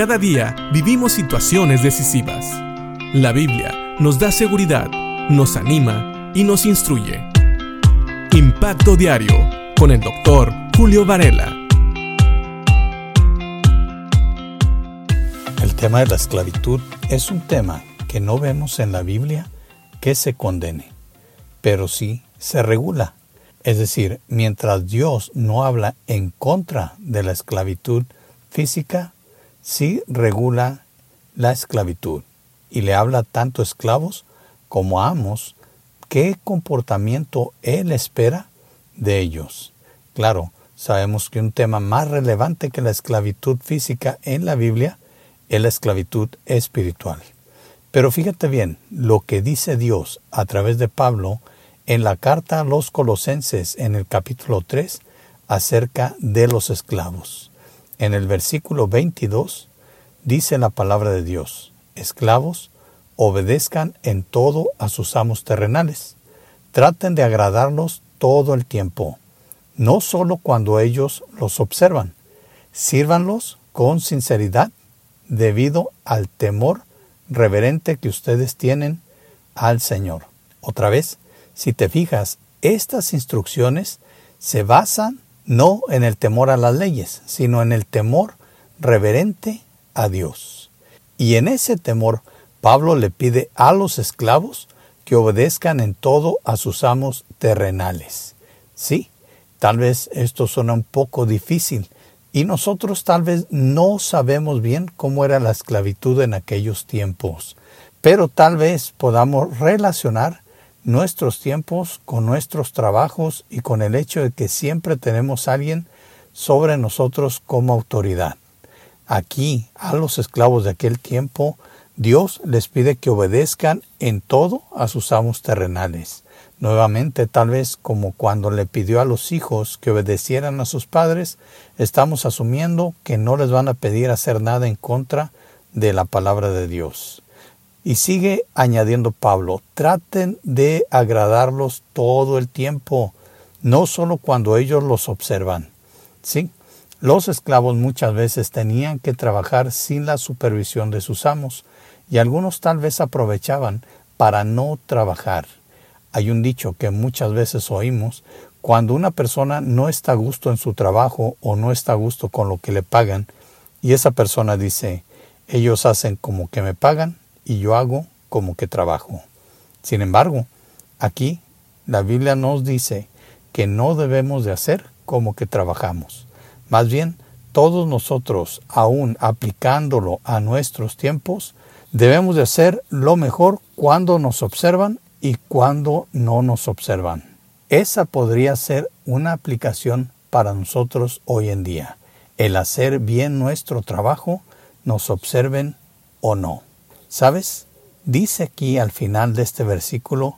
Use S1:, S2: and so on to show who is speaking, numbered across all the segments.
S1: Cada día vivimos situaciones decisivas. La Biblia nos da seguridad, nos anima y nos instruye. Impacto Diario con el doctor Julio Varela.
S2: El tema de la esclavitud es un tema que no vemos en la Biblia que se condene, pero sí se regula. Es decir, mientras Dios no habla en contra de la esclavitud física, sí regula la esclavitud y le habla tanto a esclavos como a amos qué comportamiento Él espera de ellos. Claro, sabemos que un tema más relevante que la esclavitud física en la Biblia es la esclavitud espiritual. Pero fíjate bien lo que dice Dios a través de Pablo en la carta a los colosenses en el capítulo 3 acerca de los esclavos. En el versículo 22 dice la palabra de Dios, esclavos, obedezcan en todo a sus amos terrenales, traten de agradarlos todo el tiempo, no solo cuando ellos los observan, sírvanlos con sinceridad debido al temor reverente que ustedes tienen al Señor. Otra vez, si te fijas, estas instrucciones se basan no en el temor a las leyes, sino en el temor reverente a Dios. Y en ese temor, Pablo le pide a los esclavos que obedezcan en todo a sus amos terrenales. Sí, tal vez esto suena un poco difícil, y nosotros tal vez no sabemos bien cómo era la esclavitud en aquellos tiempos, pero tal vez podamos relacionar nuestros tiempos, con nuestros trabajos y con el hecho de que siempre tenemos a alguien sobre nosotros como autoridad. Aquí, a los esclavos de aquel tiempo, Dios les pide que obedezcan en todo a sus amos terrenales. Nuevamente, tal vez como cuando le pidió a los hijos que obedecieran a sus padres, estamos asumiendo que no les van a pedir hacer nada en contra de la palabra de Dios. Y sigue añadiendo Pablo, traten de agradarlos todo el tiempo, no solo cuando ellos los observan. Sí, los esclavos muchas veces tenían que trabajar sin la supervisión de sus amos, y algunos tal vez aprovechaban para no trabajar. Hay un dicho que muchas veces oímos, cuando una persona no está a gusto en su trabajo o no está a gusto con lo que le pagan, y esa persona dice, ellos hacen como que me pagan y yo hago como que trabajo. Sin embargo, aquí la Biblia nos dice que no debemos de hacer como que trabajamos. Más bien, todos nosotros, aún aplicándolo a nuestros tiempos, debemos de hacer lo mejor cuando nos observan y cuando no nos observan. Esa podría ser una aplicación para nosotros hoy en día, el hacer bien nuestro trabajo, nos observen o no. ¿Sabes? Dice aquí al final de este versículo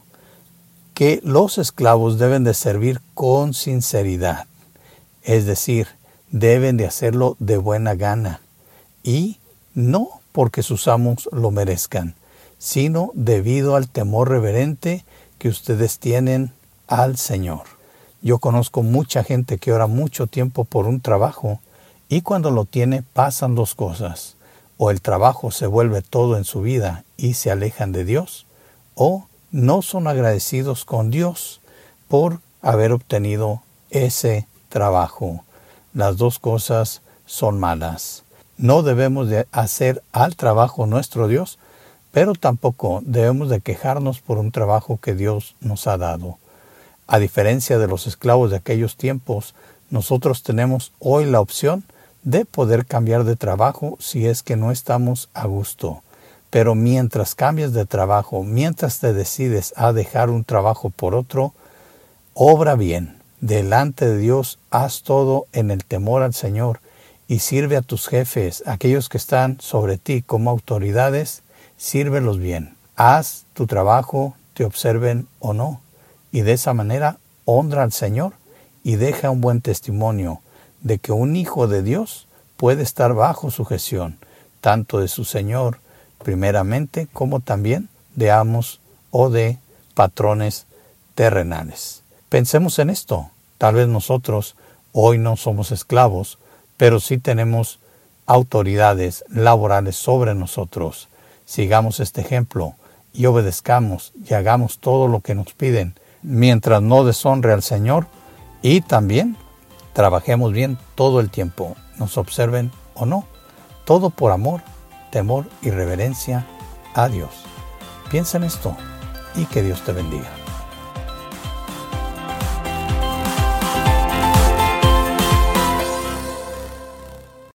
S2: que los esclavos deben de servir con sinceridad, es decir, deben de hacerlo de buena gana y no porque sus amos lo merezcan, sino debido al temor reverente que ustedes tienen al Señor. Yo conozco mucha gente que ora mucho tiempo por un trabajo y cuando lo tiene pasan dos cosas o el trabajo se vuelve todo en su vida y se alejan de Dios, o no son agradecidos con Dios por haber obtenido ese trabajo. Las dos cosas son malas. No debemos de hacer al trabajo nuestro Dios, pero tampoco debemos de quejarnos por un trabajo que Dios nos ha dado. A diferencia de los esclavos de aquellos tiempos, nosotros tenemos hoy la opción de poder cambiar de trabajo si es que no estamos a gusto. Pero mientras cambias de trabajo, mientras te decides a dejar un trabajo por otro, obra bien. Delante de Dios haz todo en el temor al Señor y sirve a tus jefes, aquellos que están sobre ti como autoridades, sírvelos bien. Haz tu trabajo, te observen o no. Y de esa manera honra al Señor y deja un buen testimonio de que un hijo de Dios puede estar bajo sujeción, tanto de su Señor, primeramente, como también de amos o de patrones terrenales. Pensemos en esto. Tal vez nosotros hoy no somos esclavos, pero sí tenemos autoridades laborales sobre nosotros. Sigamos este ejemplo y obedezcamos y hagamos todo lo que nos piden mientras no deshonre al Señor y también trabajemos bien todo el tiempo, nos observen o no, todo por amor, temor y reverencia a Dios. Piensa en esto y que Dios te bendiga.